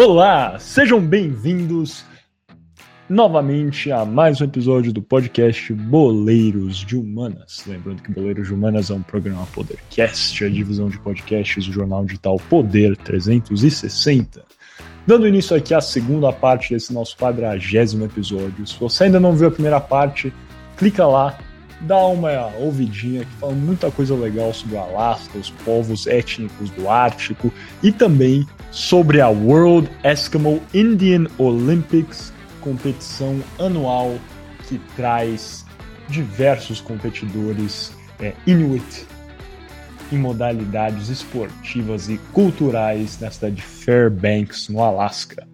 Olá, sejam bem-vindos novamente a mais um episódio do podcast Boleiros de Humanas. Lembrando que Boleiros de Humanas é um programa Podercast, a divisão de podcasts do jornal digital Poder 360. Dando início aqui à segunda parte desse nosso quadragésimo episódio. Se você ainda não viu a primeira parte, clica lá, dá uma ouvidinha que fala muita coisa legal sobre o Alasca, os povos étnicos do Ártico e também sobre a World Eskimo Indian Olympics, competição anual que traz diversos competidores é, Inuit em modalidades esportivas e culturais na cidade de Fairbanks, no Alasca.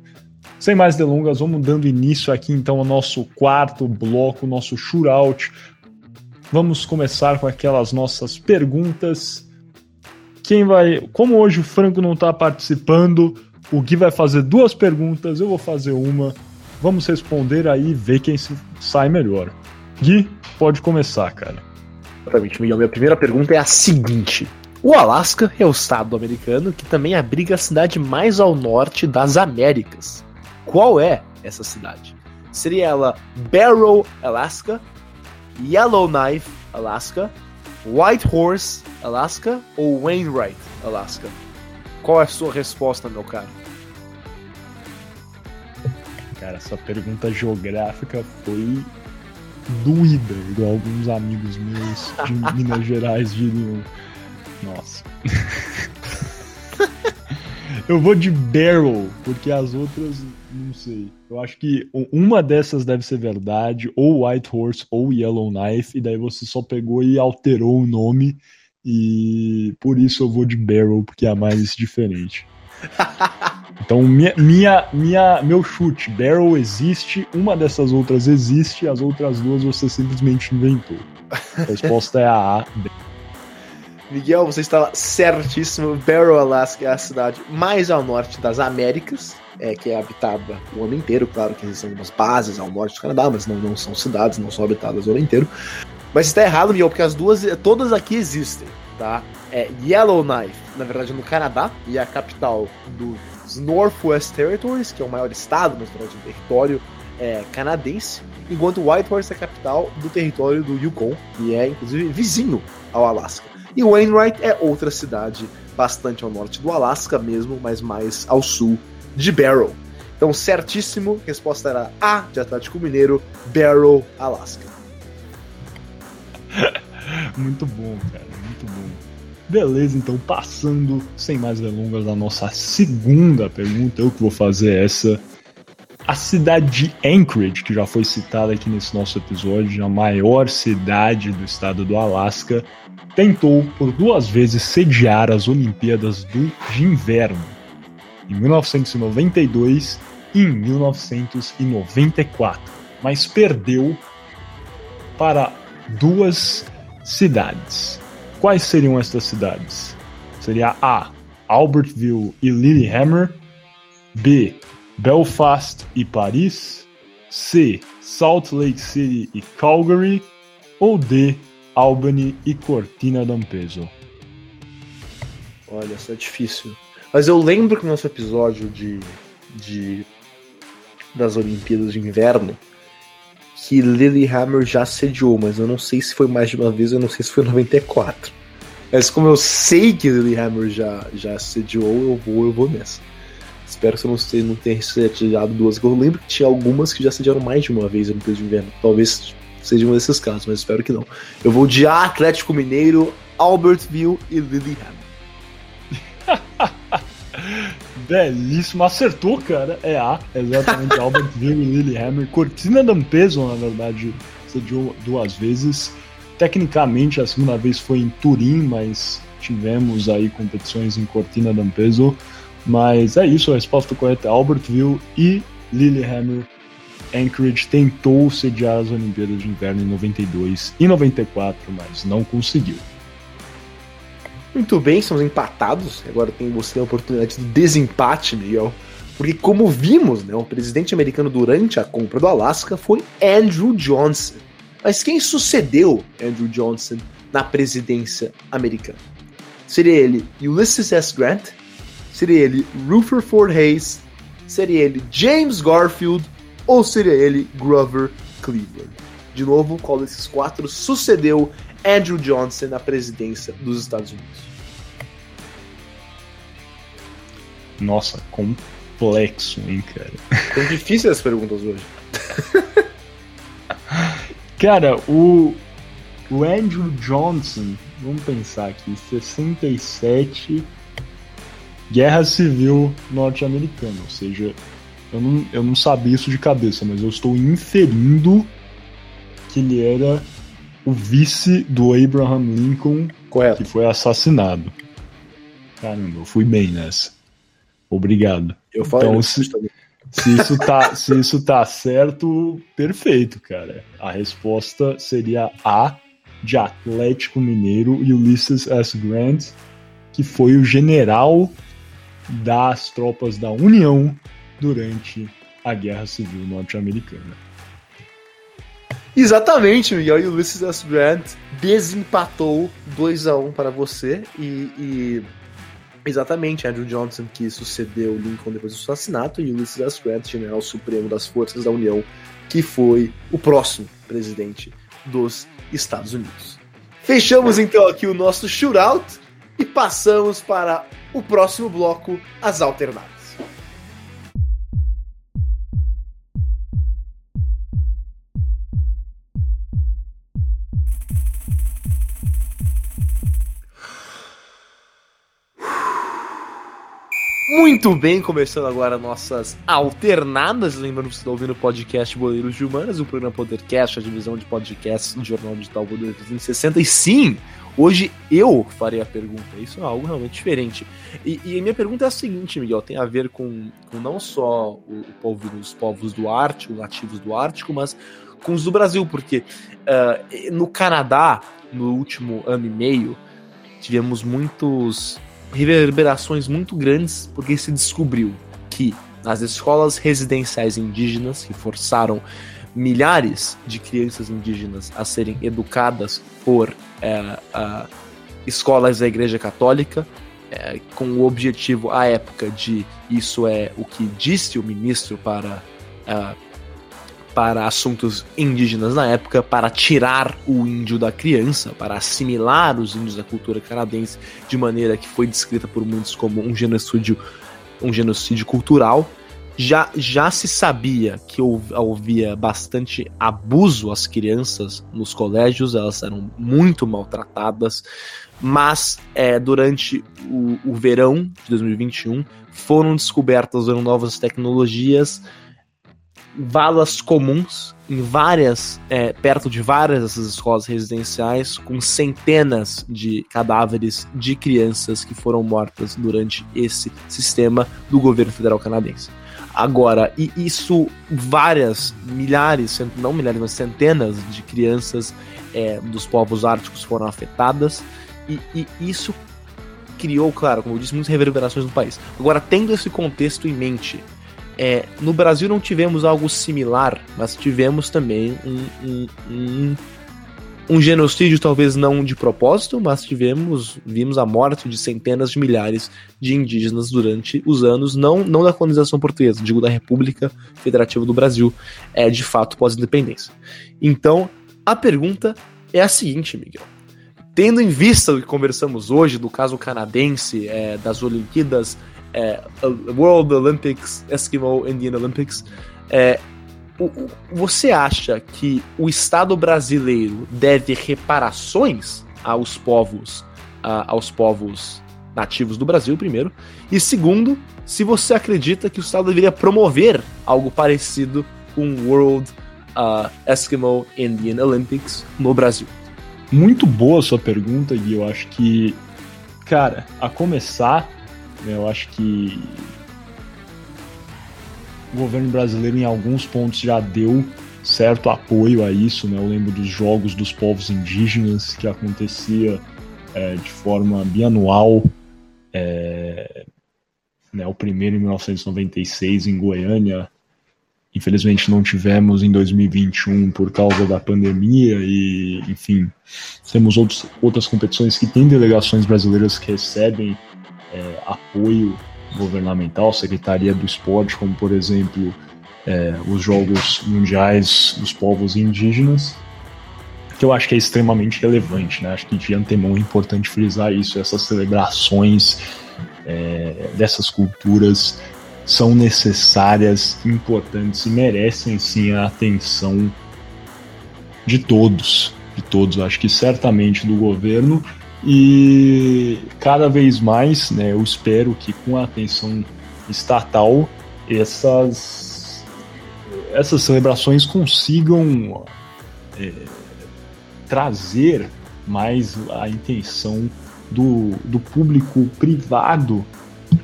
Sem mais delongas, vamos dando início aqui então ao nosso quarto bloco, nosso shootout. Vamos começar com aquelas nossas perguntas. Quem vai. Como hoje o Franco não está participando, o Gui vai fazer duas perguntas, eu vou fazer uma. Vamos responder aí e ver quem sai melhor. Gui, pode começar, cara. Exatamente, Miguel. Minha primeira pergunta é a seguinte: O Alasca é o estado americano que também abriga a cidade mais ao norte das Américas. Qual é essa cidade? Seria ela Barrow, Alaska, Yellowknife, Alaska, White Horse, Alaska ou Wainwright, Alaska? Qual é a sua resposta, meu caro? Cara, essa pergunta geográfica foi doída, igual alguns amigos meus de Minas Gerais diriam. Nossa. Eu vou de Barrel, porque as outras não sei. Eu acho que uma dessas deve ser verdade, ou White Horse ou Yellowknife, e daí você só pegou e alterou o nome, e por isso eu vou de Barrel, porque é mais diferente. Então, minha, minha, minha, meu chute, Barrel existe, uma dessas outras existe, as outras duas você simplesmente inventou. A resposta é a A. Miguel, você estava certíssimo. Barrow, Alaska é a cidade mais ao norte das Américas, é, que é habitada o ano inteiro. Claro que existem algumas bases ao norte do Canadá, mas não, não são cidades, não são habitadas o ano inteiro. Mas está errado, Miguel, porque as duas, todas aqui existem, tá? É Yellowknife, na verdade, no Canadá, e é a capital dos Northwest Territories, que é o maior estado, mas de território é, canadense, enquanto Whitehorse é a capital do território do Yukon, e é inclusive vizinho ao Alasca. E Wainwright é outra cidade bastante ao norte do Alasca mesmo, mas mais ao sul de Barrow. Então, certíssimo, resposta era A de Atlético Mineiro, Barrow, Alasca. muito bom, cara, muito bom. Beleza, então passando sem mais delongas a nossa segunda pergunta, eu que vou fazer essa. A cidade de Anchorage, que já foi citada aqui nesse nosso episódio, a maior cidade do estado do Alasca, tentou por duas vezes sediar as Olimpíadas do, de Inverno, em 1992 e em 1994, mas perdeu para duas cidades. Quais seriam estas cidades? Seria A. Albertville e Lillehammer, B. Belfast e Paris, C. Salt Lake City e Calgary, ou D. Albany e Cortina d'Ampezzo. Olha, isso é difícil. Mas eu lembro que no nosso episódio de, de das Olimpíadas de Inverno que Lillehammer já sediou, mas eu não sei se foi mais de uma vez, eu não sei se foi 94. Mas como eu sei que Lillehammer já, já sediou, eu vou, eu vou nessa. Espero que eu não, tenha, sediado duas. Eu lembro que tinha algumas que já sediaram mais de uma vez a Olimpíadas de Inverno. Talvez seja um desses casos, mas espero que não. Eu vou de Atlético Mineiro, Albertville e Lillehammer. Belíssimo, acertou, cara. É A, exatamente. Albertville e Lillehammer. Cortina d'Ampezzo, na verdade, sediou duas vezes. Tecnicamente, a segunda vez foi em Turim, mas tivemos aí competições em Cortina d'Ampezzo. Mas é isso, a resposta correta é Albertville e Lillehammer Anchorage tentou sediar as Olimpíadas de Inverno em 92 e 94, mas não conseguiu. Muito bem, estamos empatados. Agora tem você a oportunidade de desempate, Miguel. Porque, como vimos, né, o presidente americano durante a compra do Alasca foi Andrew Johnson. Mas quem sucedeu Andrew Johnson na presidência americana? Seria ele Ulysses S. Grant? Seria ele Rutherford Hayes? Seria ele James Garfield ou seria ele Grover Cleveland? De novo, qual desses quatro sucedeu Andrew Johnson na presidência dos Estados Unidos? Nossa, complexo, hein, cara? São difíceis as perguntas hoje. cara, o, o Andrew Johnson, vamos pensar aqui, 67, Guerra Civil Norte-Americana, ou seja, eu não, eu não sabia isso de cabeça, mas eu estou inferindo que ele era o vice do Abraham Lincoln, Correto. que foi assassinado. Caramba, eu fui bem nessa. Obrigado. Eu falei então, se, se, isso tá, se isso tá certo, perfeito, cara. A resposta seria A, de Atlético Mineiro e Ulysses S. Grant, que foi o general das tropas da União durante a Guerra Civil Norte-Americana. Exatamente, Miguel. E o Ulysses S. Grant desempatou 2 a 1 para você. E, e, exatamente, Andrew Johnson que sucedeu Lincoln depois do assassinato, e Ulysses S. Grant, general supremo das forças da União, que foi o próximo presidente dos Estados Unidos. Fechamos então aqui o nosso shootout e passamos para o próximo bloco, as alternadas. Muito bem, começando agora nossas alternadas. Lembrando que você está ouvindo o podcast Boleiros de Humanas, o programa Podercast, a divisão de podcasts do Jornal Digital Boleiros 360. E sim, hoje eu farei a pergunta. Isso é algo realmente diferente. E, e a minha pergunta é a seguinte, Miguel: tem a ver com, com não só o, o povo, os povos do Ártico, nativos do Ártico, mas com os do Brasil, porque uh, no Canadá, no último ano e meio, tivemos muitos reverberações muito grandes porque se descobriu que as escolas residenciais indígenas que forçaram milhares de crianças indígenas a serem educadas por é, escolas da Igreja Católica, é, com o objetivo à época de isso é o que disse o ministro para é, para assuntos indígenas na época, para tirar o índio da criança, para assimilar os índios à cultura canadense de maneira que foi descrita por muitos como um genocídio, um genocídio cultural. Já, já se sabia que havia bastante abuso às crianças nos colégios, elas eram muito maltratadas, mas é, durante o, o verão de 2021 foram descobertas novas tecnologias valas comuns em várias, é, perto de várias dessas escolas residenciais, com centenas de cadáveres de crianças que foram mortas durante esse sistema do governo federal canadense. Agora, e isso várias, milhares, não milhares, mas centenas de crianças é, dos povos árticos foram afetadas, e, e isso criou, claro, como eu disse, muitas reverberações no país. Agora, tendo esse contexto em mente, é, no Brasil não tivemos algo similar, mas tivemos também um, um, um, um, genocídio, talvez não de propósito, mas tivemos, vimos a morte de centenas de milhares de indígenas durante os anos, não, não da colonização portuguesa, digo da República Federativa do Brasil, é, de fato pós-independência. Então, a pergunta é a seguinte, Miguel. Tendo em vista o que conversamos hoje do caso canadense é, das Olimpíadas é, World Olympics, Eskimo Indian Olympics. É, você acha que o Estado brasileiro deve reparações aos povos, aos povos nativos do Brasil, primeiro, e segundo, se você acredita que o Estado deveria promover algo parecido com o World uh, Eskimo Indian Olympics no Brasil? Muito boa sua pergunta, e eu acho que, cara, a começar, né? Eu acho que o governo brasileiro, em alguns pontos, já deu certo apoio a isso. Né? Eu lembro dos Jogos dos Povos Indígenas, que acontecia é, de forma bianual. É, né, o primeiro em 1996 em Goiânia. Infelizmente não tivemos em 2021 por causa da pandemia e, enfim, temos outros, outras competições que têm delegações brasileiras que recebem é, apoio governamental, Secretaria do Esporte, como por exemplo é, os Jogos Mundiais dos Povos Indígenas, que eu acho que é extremamente relevante, né? Acho que de antemão é importante frisar isso, essas celebrações é, dessas culturas são necessárias, importantes e merecem sim a atenção de todos, de todos. Acho que certamente do governo e cada vez mais, né, eu espero que com a atenção estatal essas essas celebrações consigam é, trazer mais a intenção do, do público privado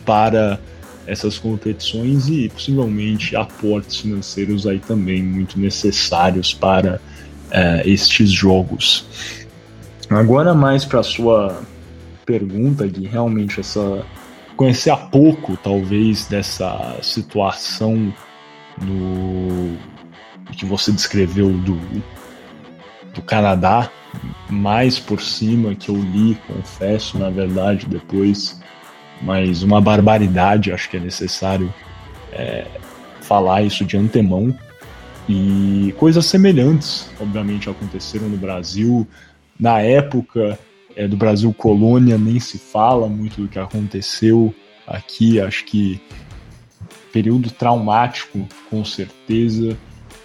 para essas competições e possivelmente aportes financeiros aí também muito necessários para uh, estes jogos. Agora mais para sua pergunta, Gui, realmente essa conhecer a pouco talvez dessa situação do que você descreveu do, do Canadá mais por cima que eu li, confesso, na verdade, depois, mas uma barbaridade, acho que é necessário é, falar isso de antemão. E coisas semelhantes, obviamente, aconteceram no Brasil. Na época é, do Brasil colônia, nem se fala muito do que aconteceu aqui. Acho que período traumático, com certeza,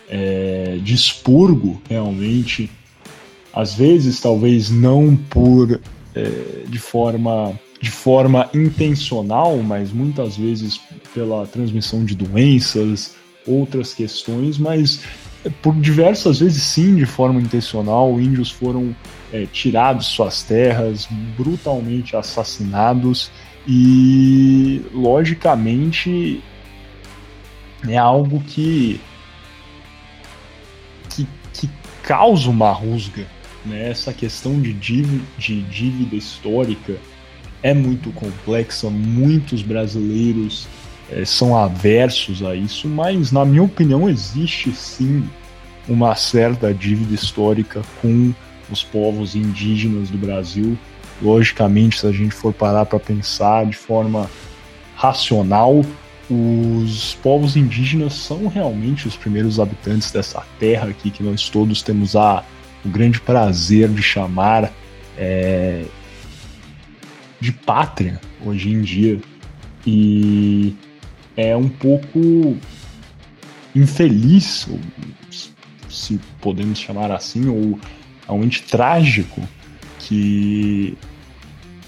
é, de expurgo, realmente às vezes talvez não por é, de forma de forma intencional, mas muitas vezes pela transmissão de doenças, outras questões, mas por diversas vezes sim de forma intencional, índios foram é, tirados suas terras, brutalmente assassinados e logicamente é algo que que, que causa uma rusga né? Essa questão de dívida, de dívida histórica é muito complexa, muitos brasileiros é, são aversos a isso, mas na minha opinião existe sim uma certa dívida histórica com os povos indígenas do Brasil. Logicamente, se a gente for parar para pensar de forma racional, os povos indígenas são realmente os primeiros habitantes dessa terra aqui que nós todos temos a o grande prazer de chamar é, de pátria hoje em dia. E é um pouco infeliz, se podemos chamar assim, ou realmente trágico, que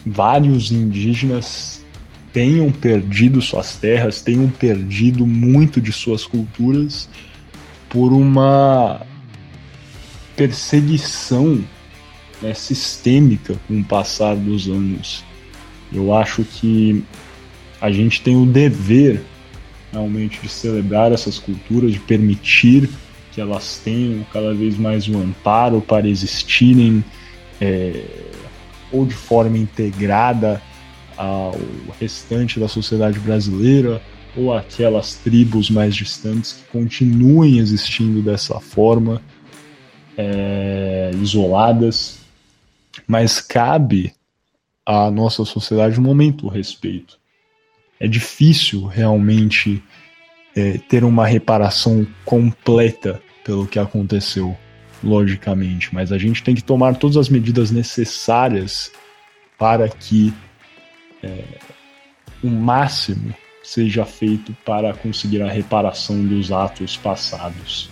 vários indígenas tenham perdido suas terras, tenham perdido muito de suas culturas por uma perseguição né, sistêmica com o passar dos anos. Eu acho que a gente tem o dever realmente de celebrar essas culturas, de permitir que elas tenham cada vez mais um amparo para existirem é, ou de forma integrada ao restante da sociedade brasileira ou aquelas tribos mais distantes que continuem existindo dessa forma é, isoladas, mas cabe à nossa sociedade um momento o respeito. É difícil realmente é, ter uma reparação completa pelo que aconteceu, logicamente, mas a gente tem que tomar todas as medidas necessárias para que é, o máximo seja feito para conseguir a reparação dos atos passados.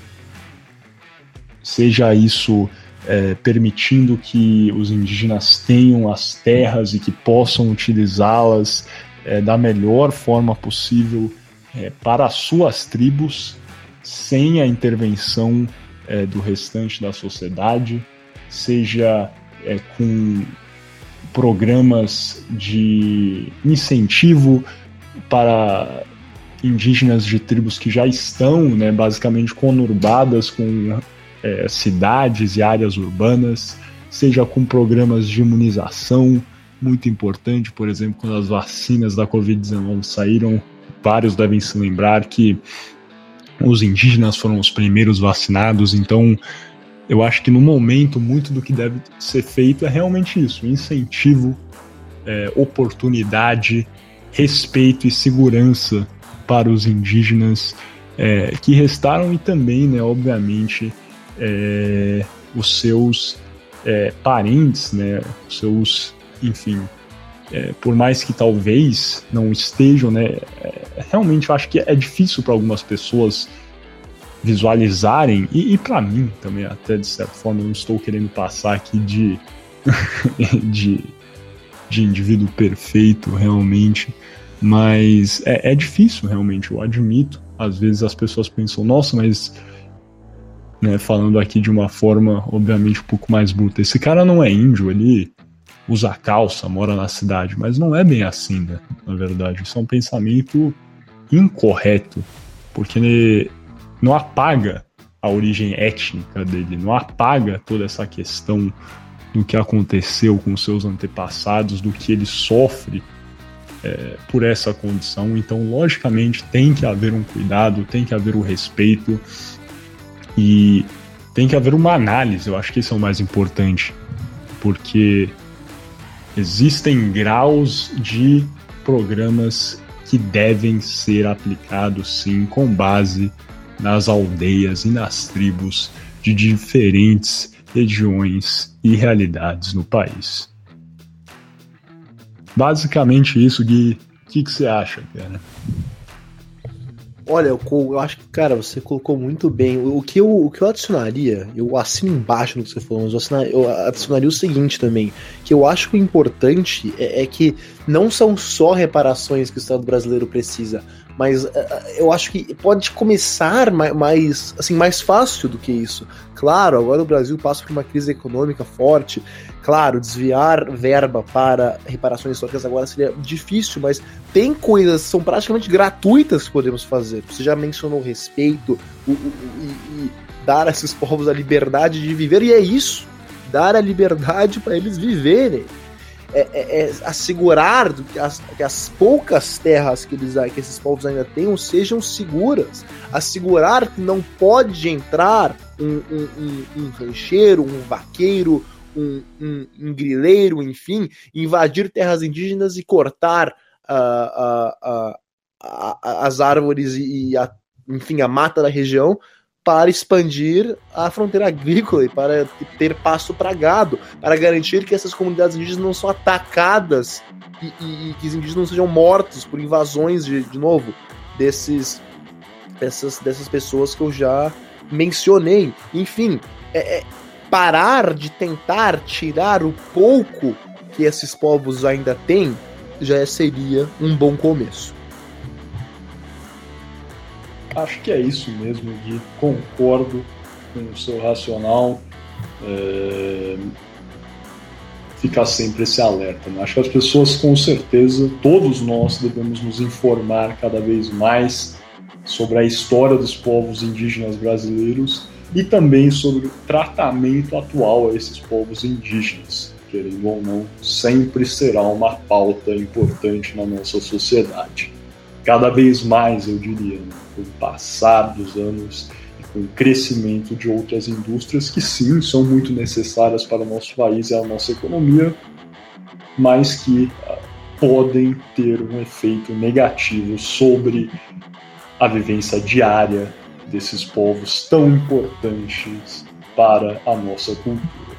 Seja isso é, permitindo que os indígenas tenham as terras e que possam utilizá-las é, da melhor forma possível é, para as suas tribos, sem a intervenção é, do restante da sociedade, seja é, com programas de incentivo para indígenas de tribos que já estão, né, basicamente conurbadas com é, cidades e áreas urbanas, seja com programas de imunização, muito importante, por exemplo, quando as vacinas da Covid-19 saíram, vários devem se lembrar que os indígenas foram os primeiros vacinados, então eu acho que no momento muito do que deve ser feito é realmente isso: incentivo, é, oportunidade, respeito e segurança para os indígenas é, que restaram e também, né, obviamente, é, os seus é, parentes, né, os seus, enfim, é, por mais que talvez não estejam, né, é, realmente eu acho que é difícil para algumas pessoas visualizarem e, e para mim também até de certa forma eu não estou querendo passar aqui de de, de indivíduo perfeito realmente mas é, é difícil realmente eu admito às vezes as pessoas pensam nossa mas né, falando aqui de uma forma obviamente um pouco mais bruta esse cara não é índio ele usa calça mora na cidade mas não é bem assim né, na verdade isso é um pensamento incorreto porque não apaga a origem étnica dele, não apaga toda essa questão do que aconteceu com seus antepassados, do que ele sofre é, por essa condição. Então, logicamente, tem que haver um cuidado, tem que haver o um respeito e tem que haver uma análise. Eu acho que isso é o mais importante, porque existem graus de programas que devem ser aplicados sim com base nas aldeias e nas tribos de diferentes regiões e realidades no país. Basicamente isso, Gui. O que, que você acha, cara? Olha, eu, eu, acho que, cara, você colocou muito bem. O, o, que eu, o que eu adicionaria, eu assino embaixo no que você falou, mas eu, assinaria, eu adicionaria o seguinte também: que eu acho que o importante é, é que não são só reparações que o Estado brasileiro precisa, mas uh, eu acho que pode começar mais, assim, mais fácil do que isso. Claro, agora o Brasil passa por uma crise econômica forte. Claro, desviar verba para reparações históricas agora seria difícil, mas tem coisas que são praticamente gratuitas que podemos fazer. Você já mencionou respeito o, o, o, e, dar a esses povos a liberdade de viver, e é isso. Dar a liberdade para eles viverem é, é, é assegurar que as, que as, poucas terras que, eles, que esses povos ainda tenham sejam seguras, assegurar que não pode entrar um, um, um, um rancheiro, um vaqueiro, um, um, um, grileiro, enfim, invadir terras indígenas e cortar uh, uh, uh, as árvores e, a, enfim, a mata da região para expandir a fronteira agrícola e para ter pasto para gado, para garantir que essas comunidades indígenas não são atacadas e, e, e que os indígenas não sejam mortos por invasões de, de novo desses dessas, dessas pessoas que eu já mencionei. Enfim, é, é parar de tentar tirar o pouco que esses povos ainda têm já seria um bom começo. Acho que é isso mesmo, Gui. Concordo com o seu racional. É... Ficar sempre esse alerta. Né? Acho que as pessoas, com certeza, todos nós devemos nos informar cada vez mais sobre a história dos povos indígenas brasileiros e também sobre o tratamento atual a esses povos indígenas. Querendo ou não, sempre será uma pauta importante na nossa sociedade. Cada vez mais, eu diria. Né? com o passar dos anos e com o crescimento de outras indústrias que sim são muito necessárias para o nosso país e a nossa economia, mas que uh, podem ter um efeito negativo sobre a vivência diária desses povos tão importantes para a nossa cultura.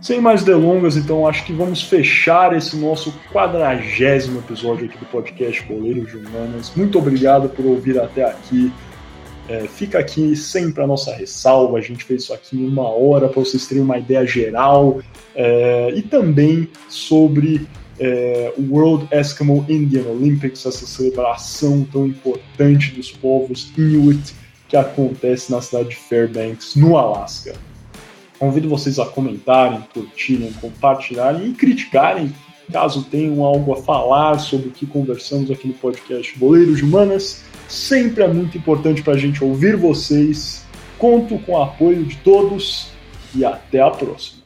Sem mais delongas, então acho que vamos fechar esse nosso quadragésimo episódio aqui do podcast Boleiros de Humanas. Muito obrigado por ouvir até aqui. É, fica aqui sempre a nossa ressalva. A gente fez isso aqui em uma hora para vocês terem uma ideia geral é, e também sobre é, o World Eskimo Indian Olympics, essa celebração tão importante dos povos Inuit que acontece na cidade de Fairbanks, no Alasca. Convido vocês a comentarem, curtirem, compartilharem e criticarem caso tenham algo a falar sobre o que conversamos aqui no podcast Boleiros de Humanas. Sempre é muito importante para a gente ouvir vocês. Conto com o apoio de todos e até a próxima.